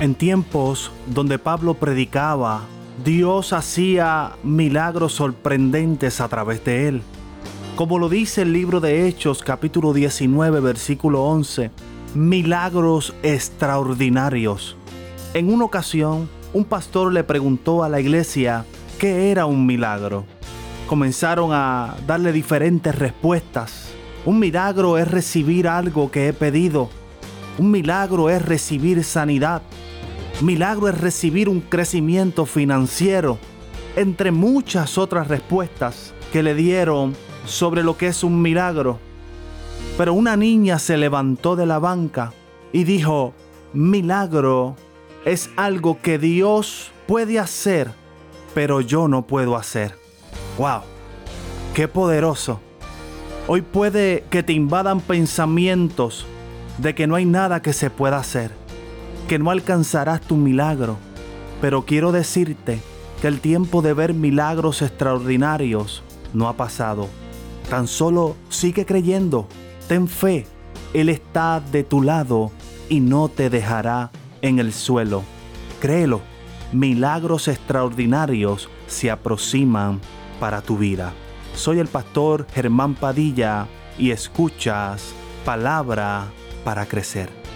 En tiempos donde Pablo predicaba, Dios hacía milagros sorprendentes a través de él. Como lo dice el libro de Hechos capítulo 19 versículo 11, milagros extraordinarios. En una ocasión, un pastor le preguntó a la iglesia qué era un milagro. Comenzaron a darle diferentes respuestas. Un milagro es recibir algo que he pedido. Un milagro es recibir sanidad. Milagro es recibir un crecimiento financiero. Entre muchas otras respuestas que le dieron sobre lo que es un milagro. Pero una niña se levantó de la banca y dijo, milagro es algo que Dios puede hacer, pero yo no puedo hacer. ¡Wow! ¡Qué poderoso! Hoy puede que te invadan pensamientos de que no hay nada que se pueda hacer, que no alcanzarás tu milagro, pero quiero decirte que el tiempo de ver milagros extraordinarios no ha pasado. Tan solo sigue creyendo, ten fe, Él está de tu lado y no te dejará en el suelo. Créelo, milagros extraordinarios se aproximan para tu vida. Soy el pastor Germán Padilla y escuchas palabra para crecer.